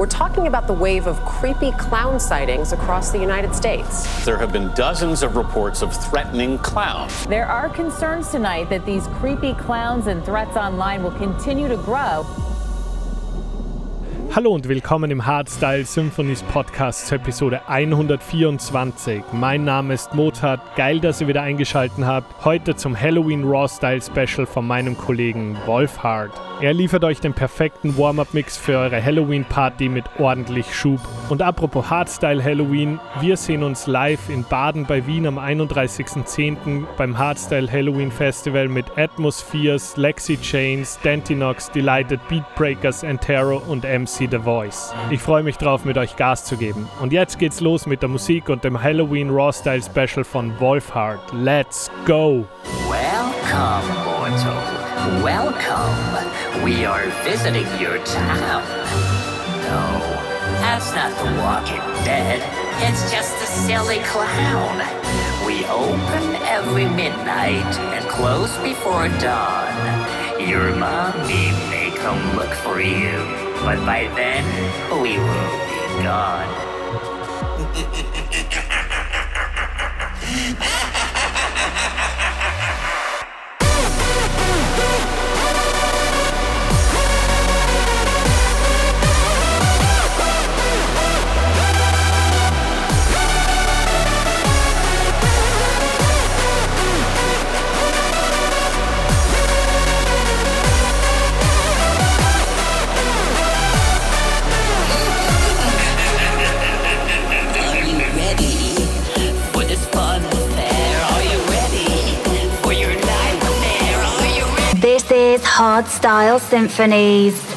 We're talking about the wave of creepy clown sightings across the United States. There have been dozens of reports of threatening clowns. There are concerns tonight that these creepy clowns and threats online will continue to grow. Hallo und willkommen im Hardstyle Symphonies Podcast zur Episode 124. Mein Name ist Mozart, geil, dass ihr wieder eingeschaltet habt. Heute zum Halloween Raw Style Special von meinem Kollegen Wolfhard. Er liefert euch den perfekten Warm-Up-Mix für eure Halloween-Party mit ordentlich Schub. Und apropos Hardstyle Halloween, wir sehen uns live in Baden bei Wien am 31.10. beim Hardstyle Halloween Festival mit Atmospheres, Lexi Chains, Dantinox, Delighted Beatbreakers, Antero und MC The Voice. Ich freue mich drauf, mit euch Gas zu geben. Und jetzt geht's los mit der Musik und dem Halloween Raw Style Special von Wolfhard. Let's go! Welcome, mortal. Welcome. We are visiting your town. No, that's not the Walking Dead. It's just a silly clown. We open every midnight and close before dawn. Your mommy may come look for you, but by then we will be gone. ready? This is Hard Style Symphonies.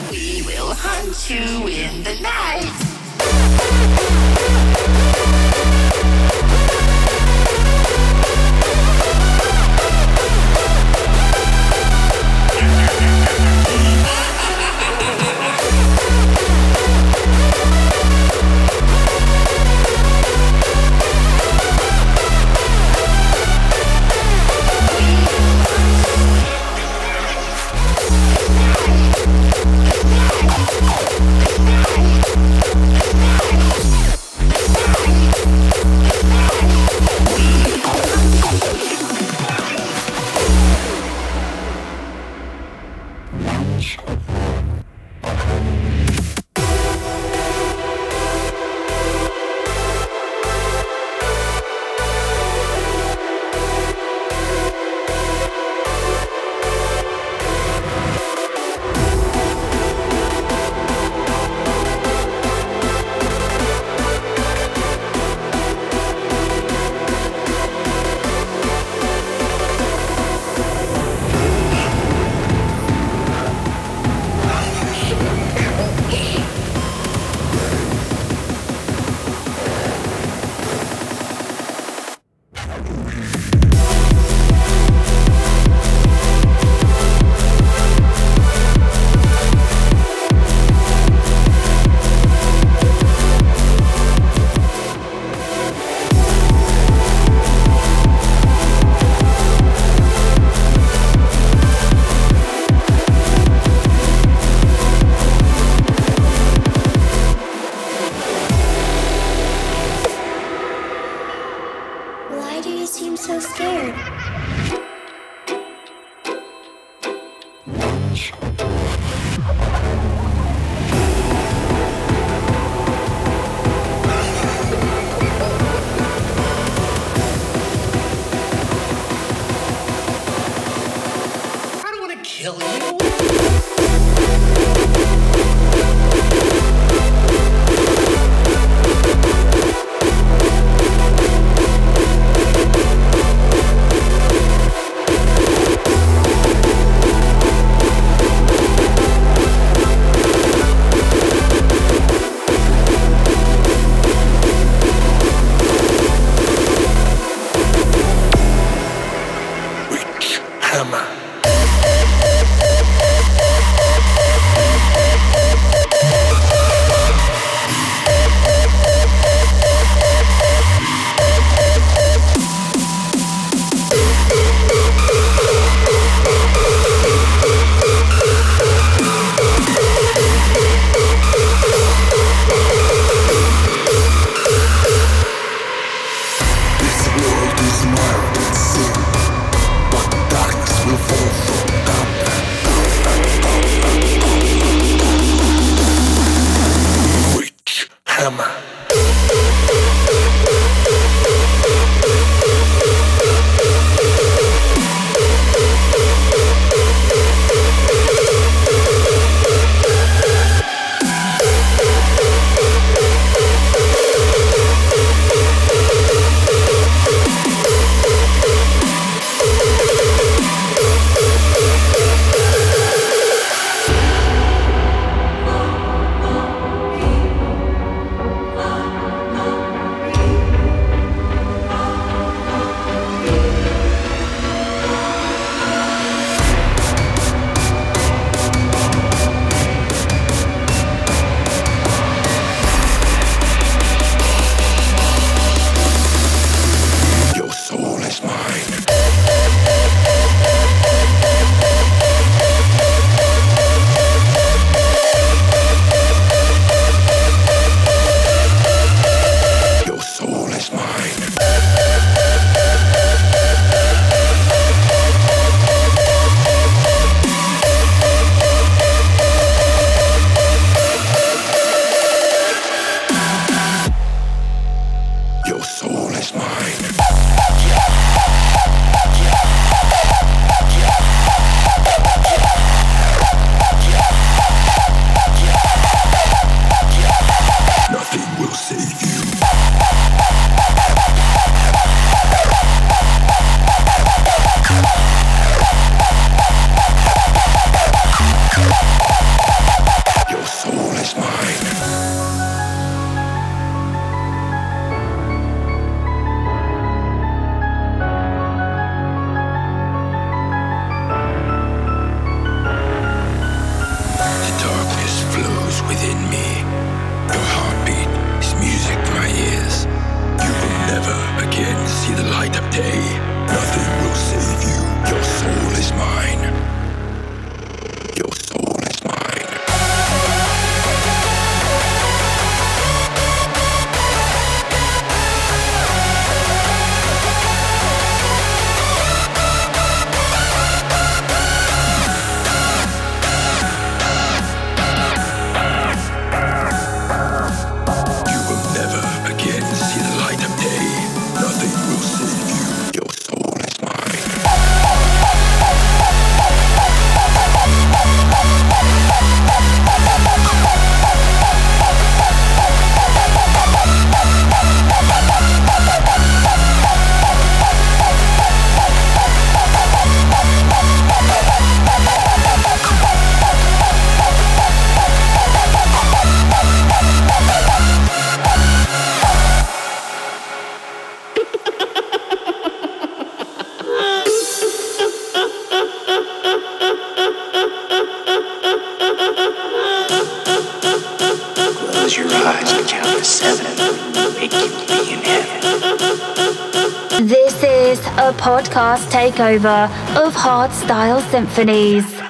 Takeover of Hardstyle Symphonies.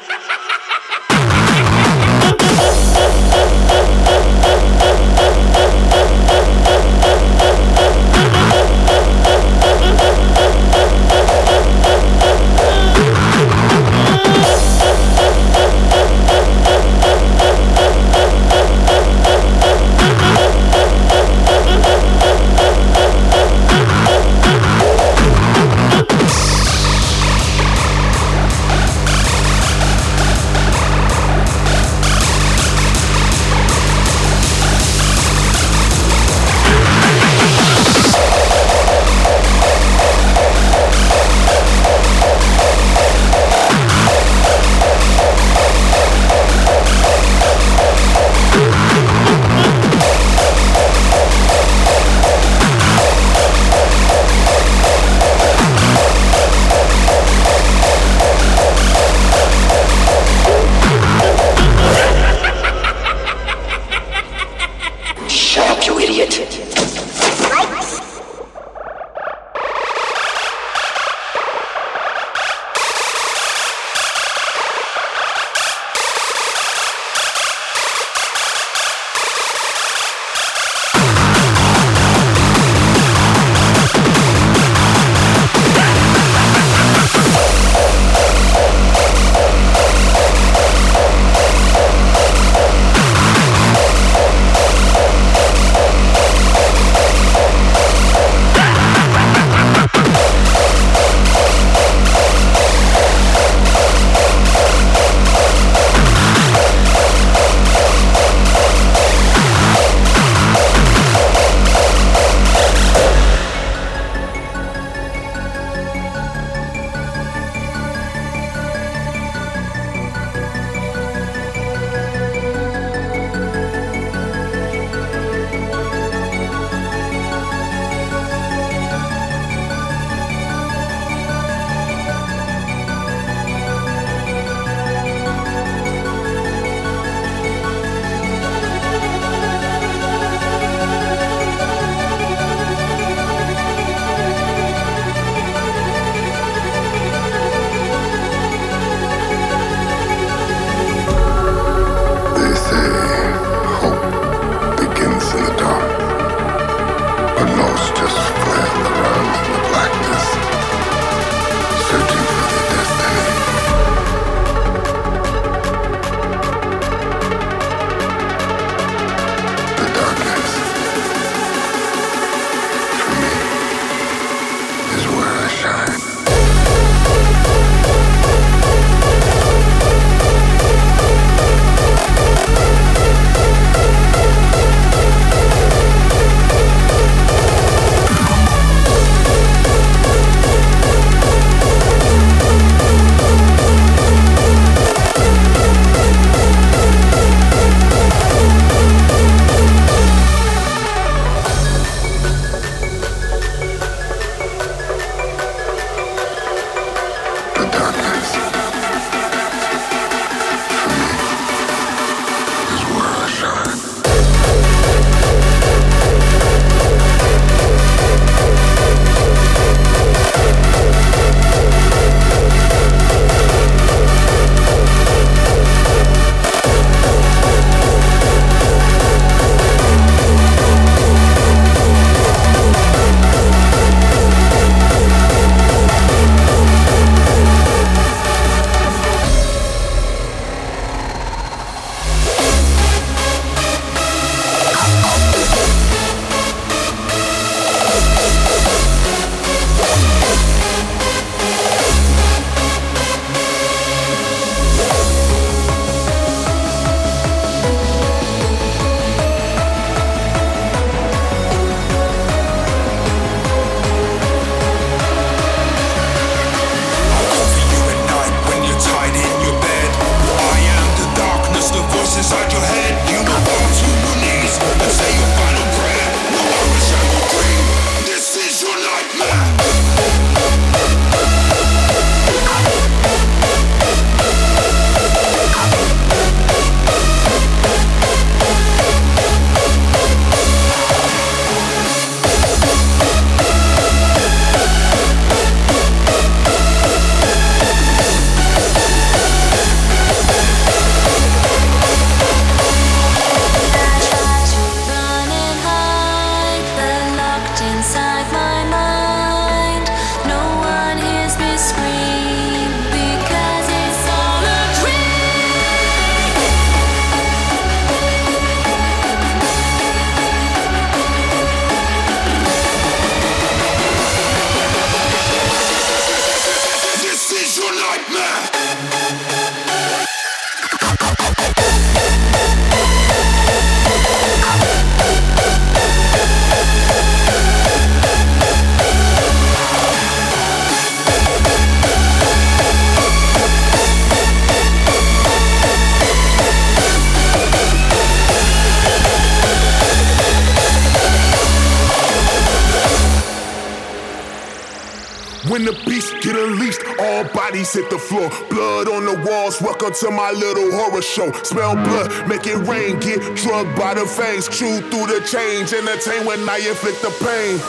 Hit the floor. Blood on the walls, welcome to my little horror show. Smell blood, make it rain, get drugged by the fangs. Chew through the change, entertain when I inflict the pain.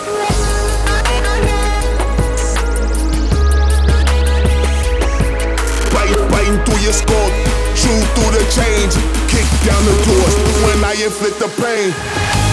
Biting through your skull, chew through the change. Kick down the doors when I inflict the pain.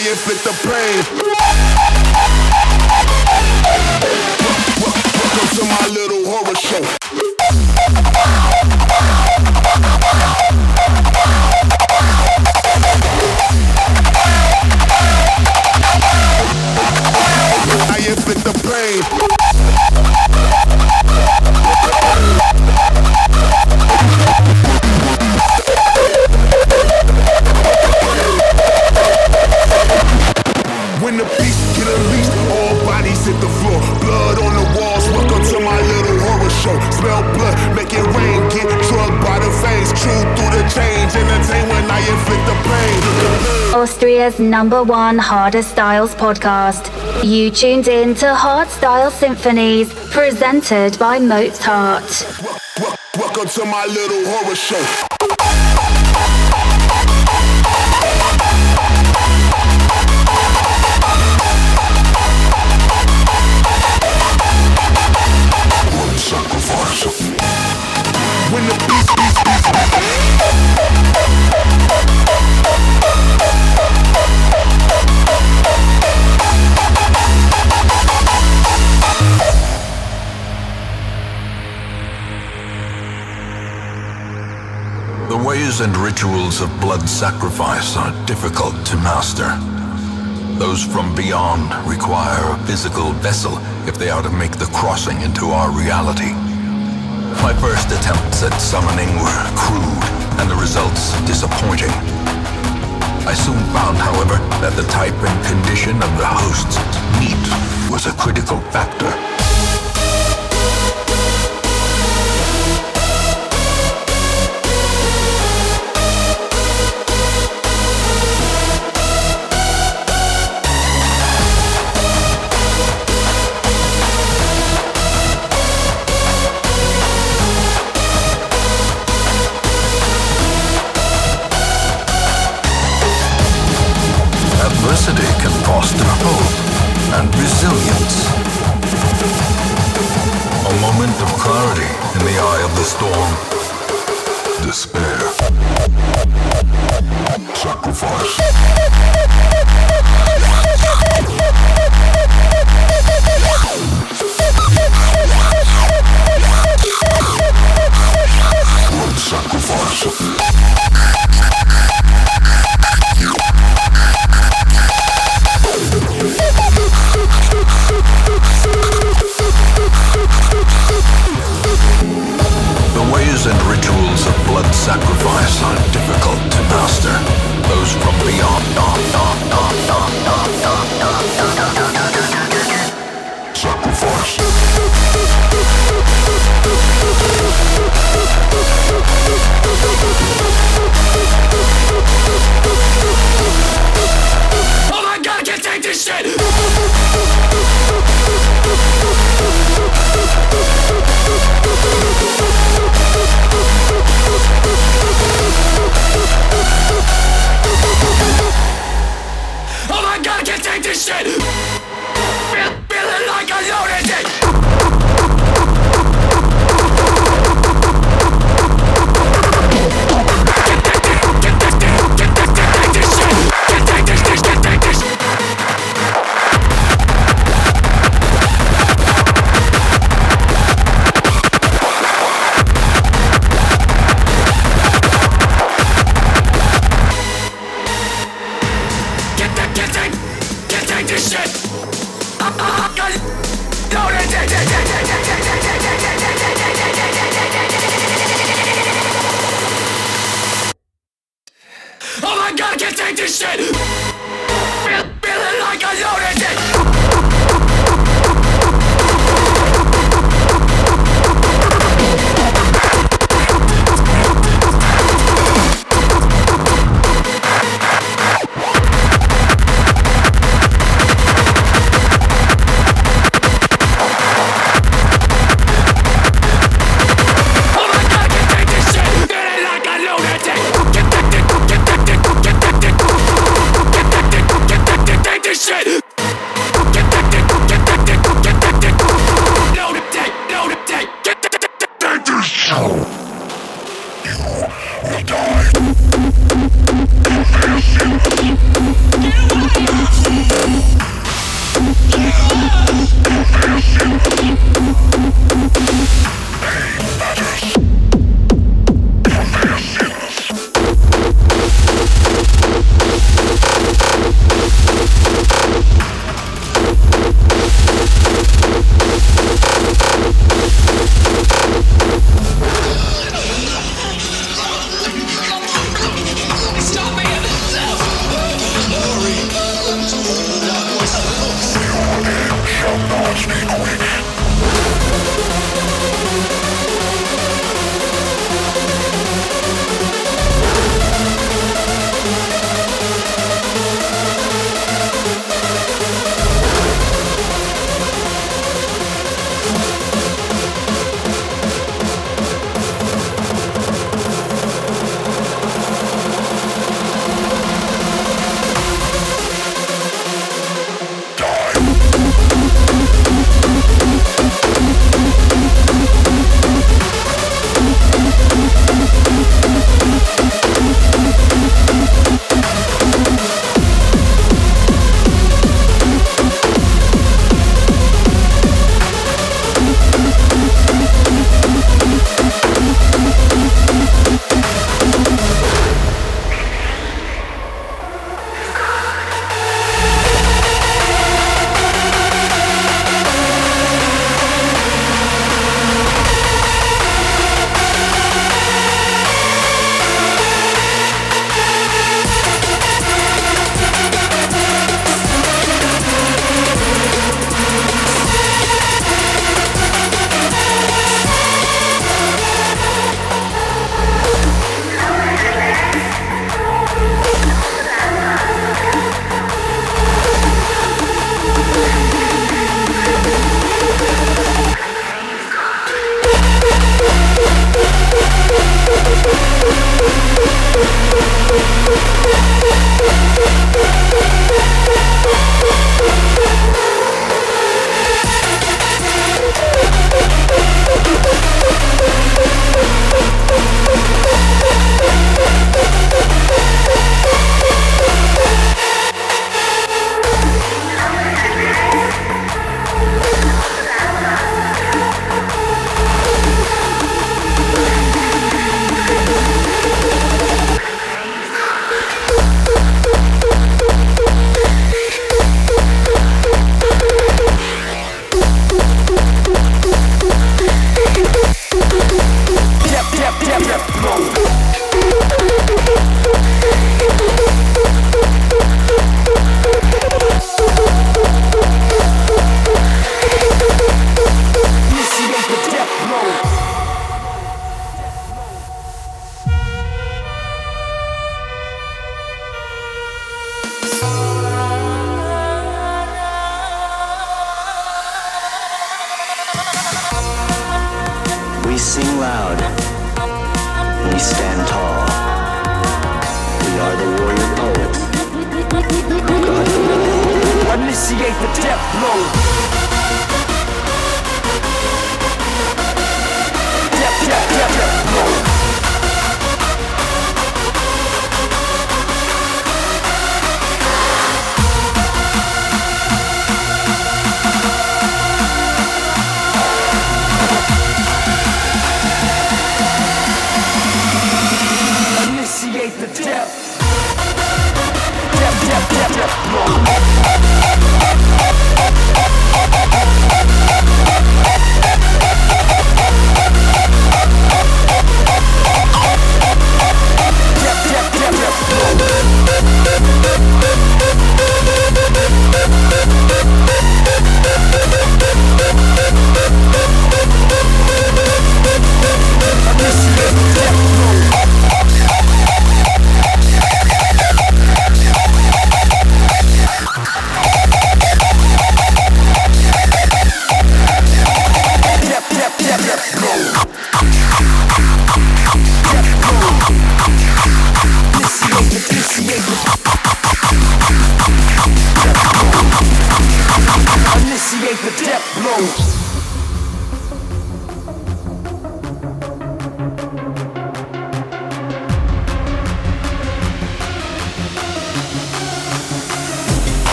Entertain when the pain. Austria's number one harder styles podcast. You tuned in to Hardstyle Symphonies, presented by Mozart. Welcome to my little horror show. And rituals of blood sacrifice are difficult to master. Those from beyond require a physical vessel if they are to make the crossing into our reality. My first attempts at summoning were crude and the results disappointing. I soon found, however, that the type and condition of the host's meat was a critical factor. Foster hope and resilience. A moment of clarity in the eye of the storm. Despair. Sacrifice.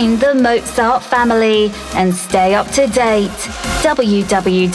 Join the Mozart family and stay up to date. www.mozart.at.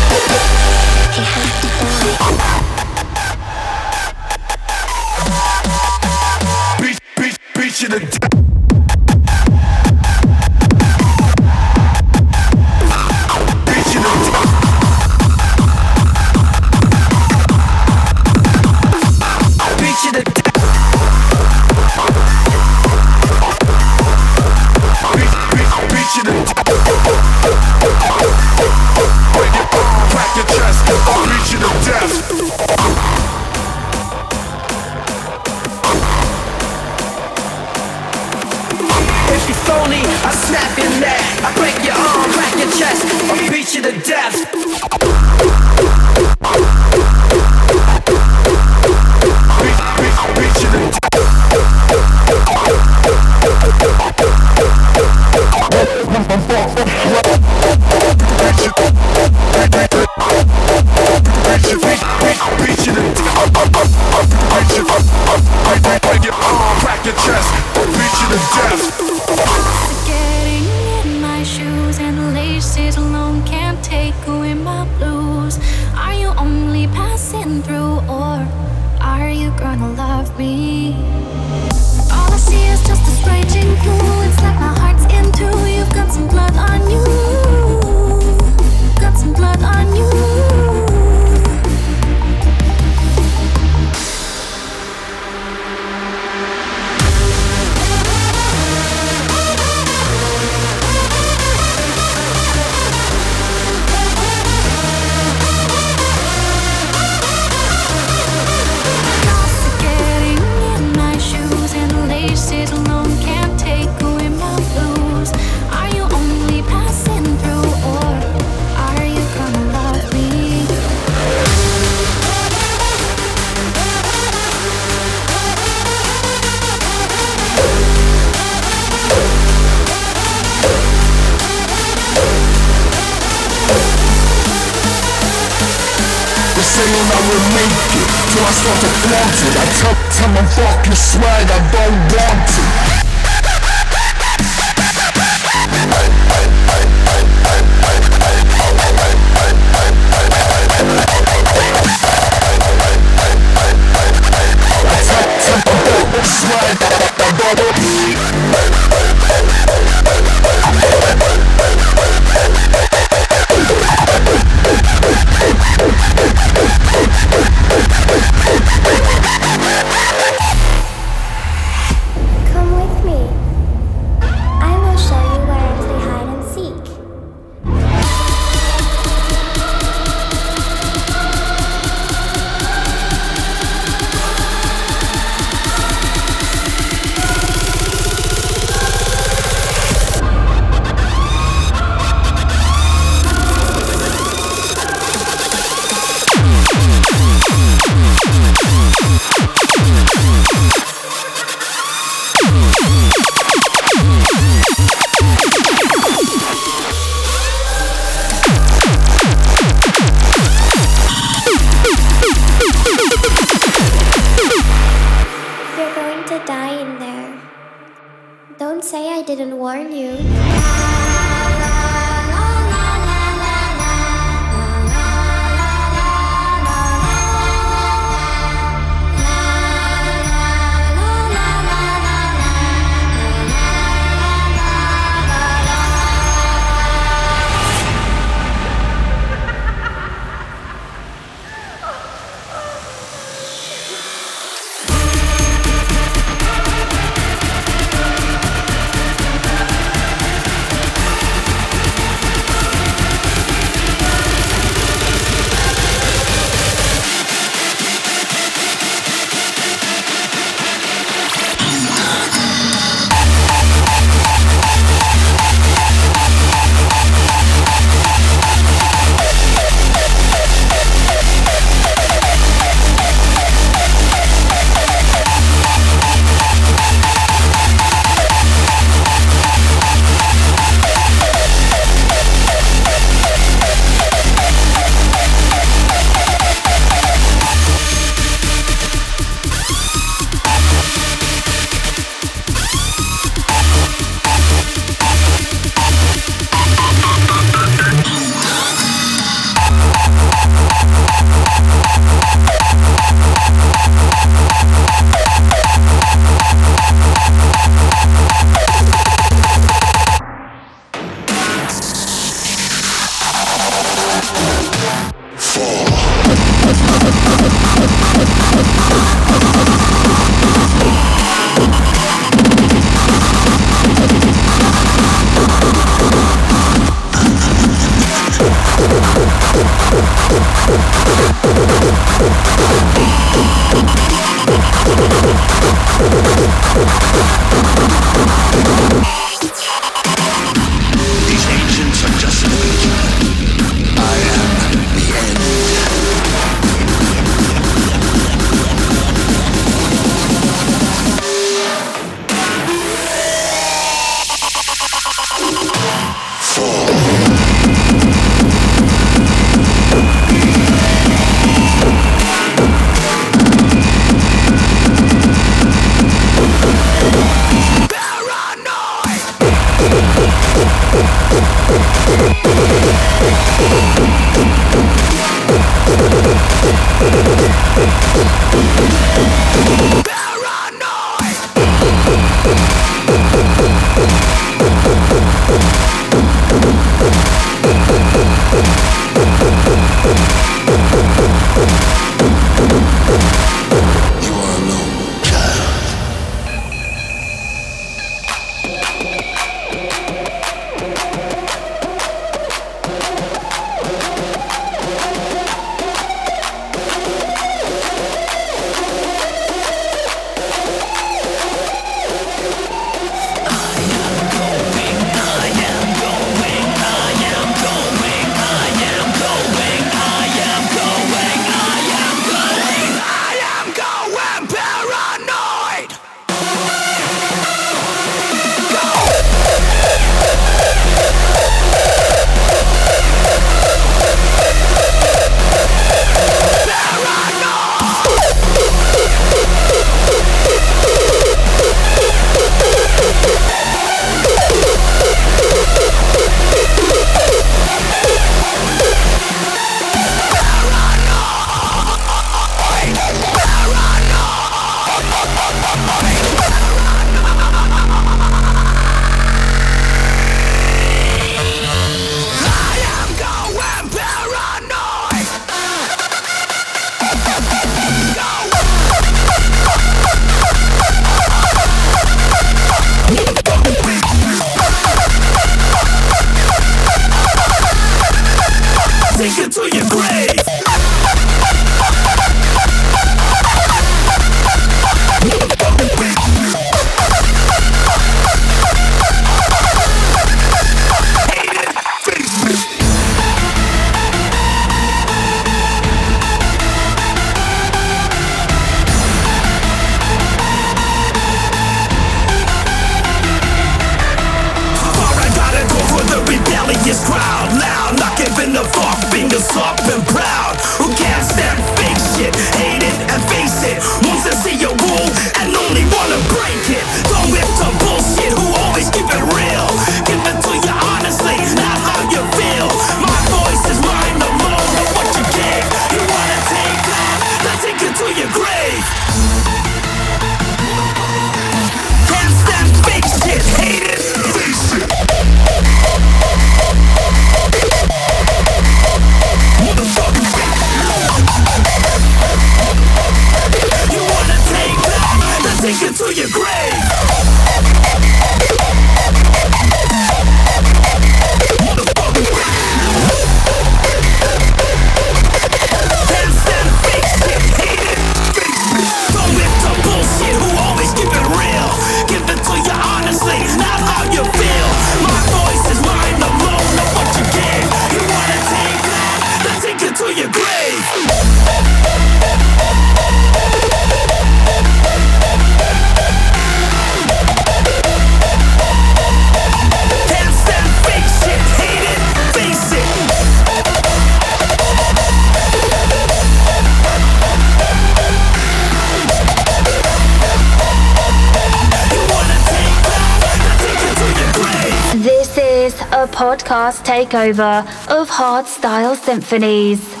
takeover of Hardstyle Symphonies.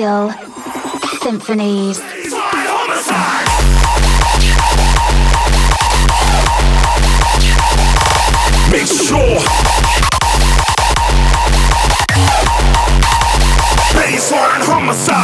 Style Symphonies. Make sure. Baseline homicide.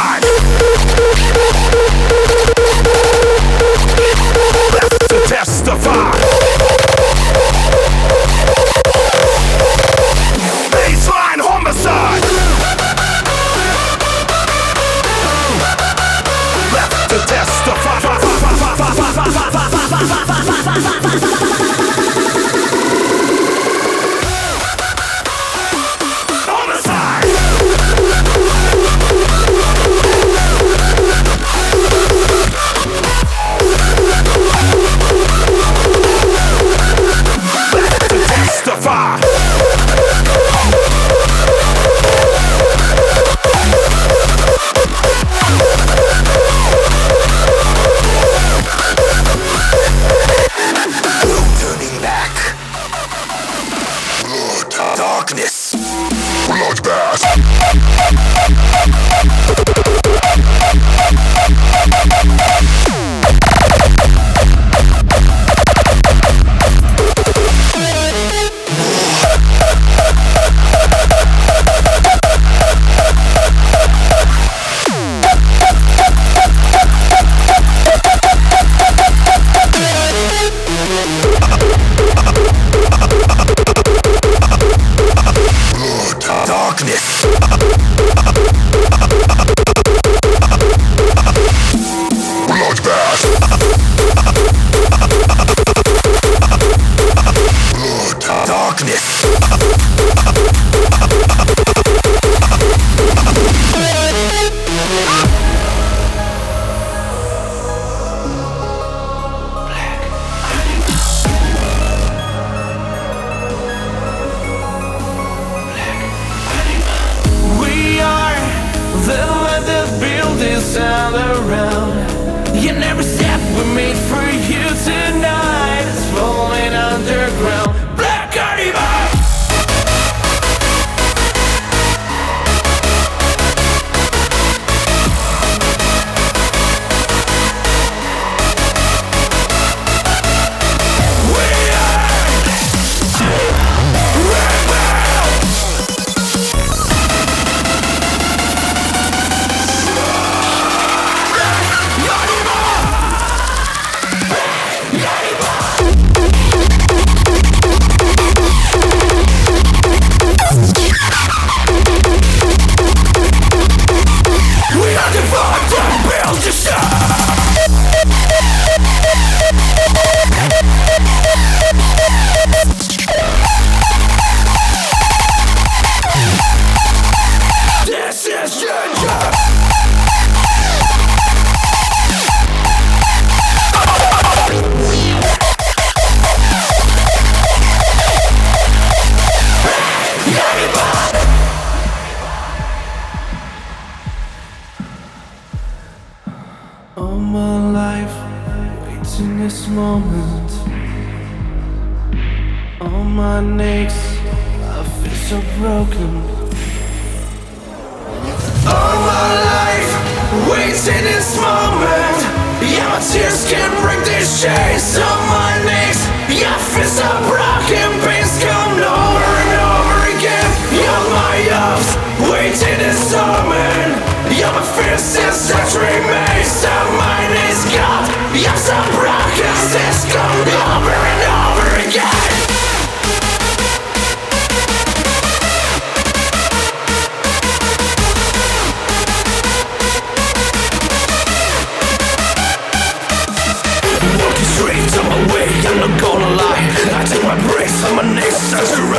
Knees, start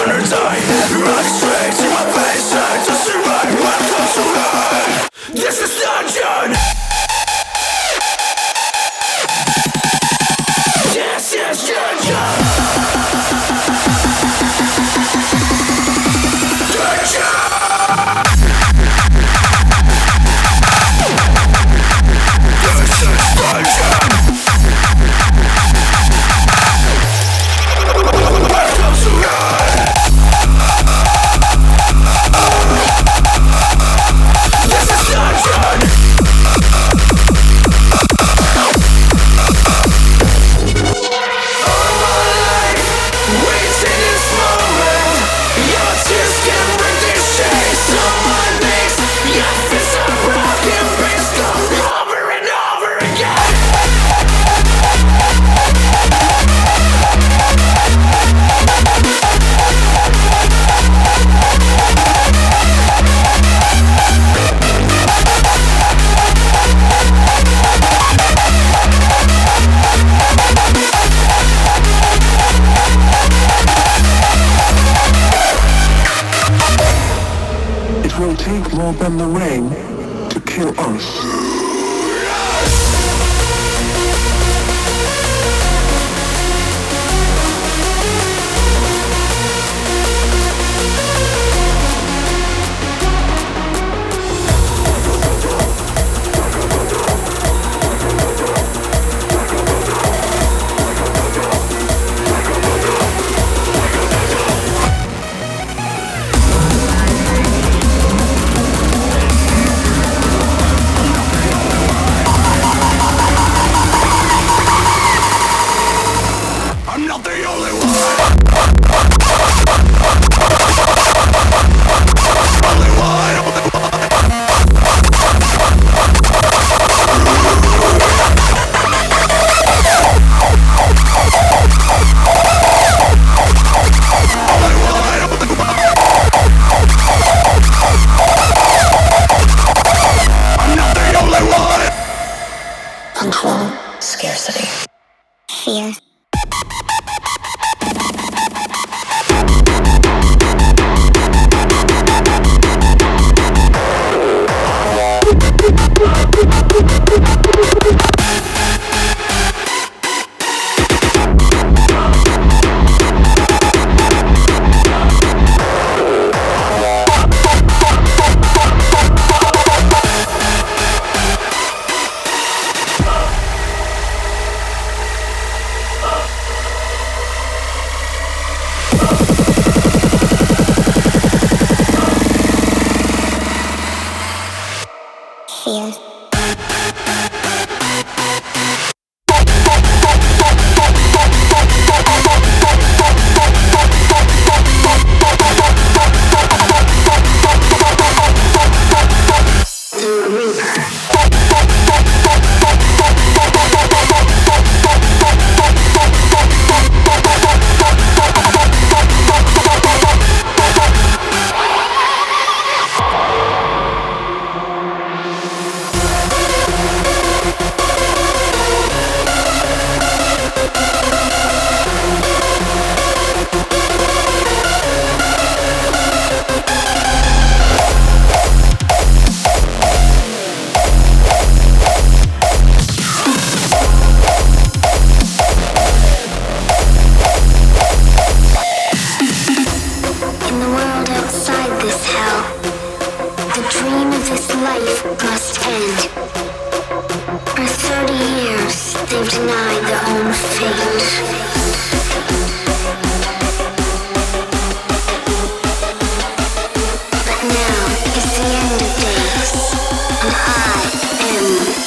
I am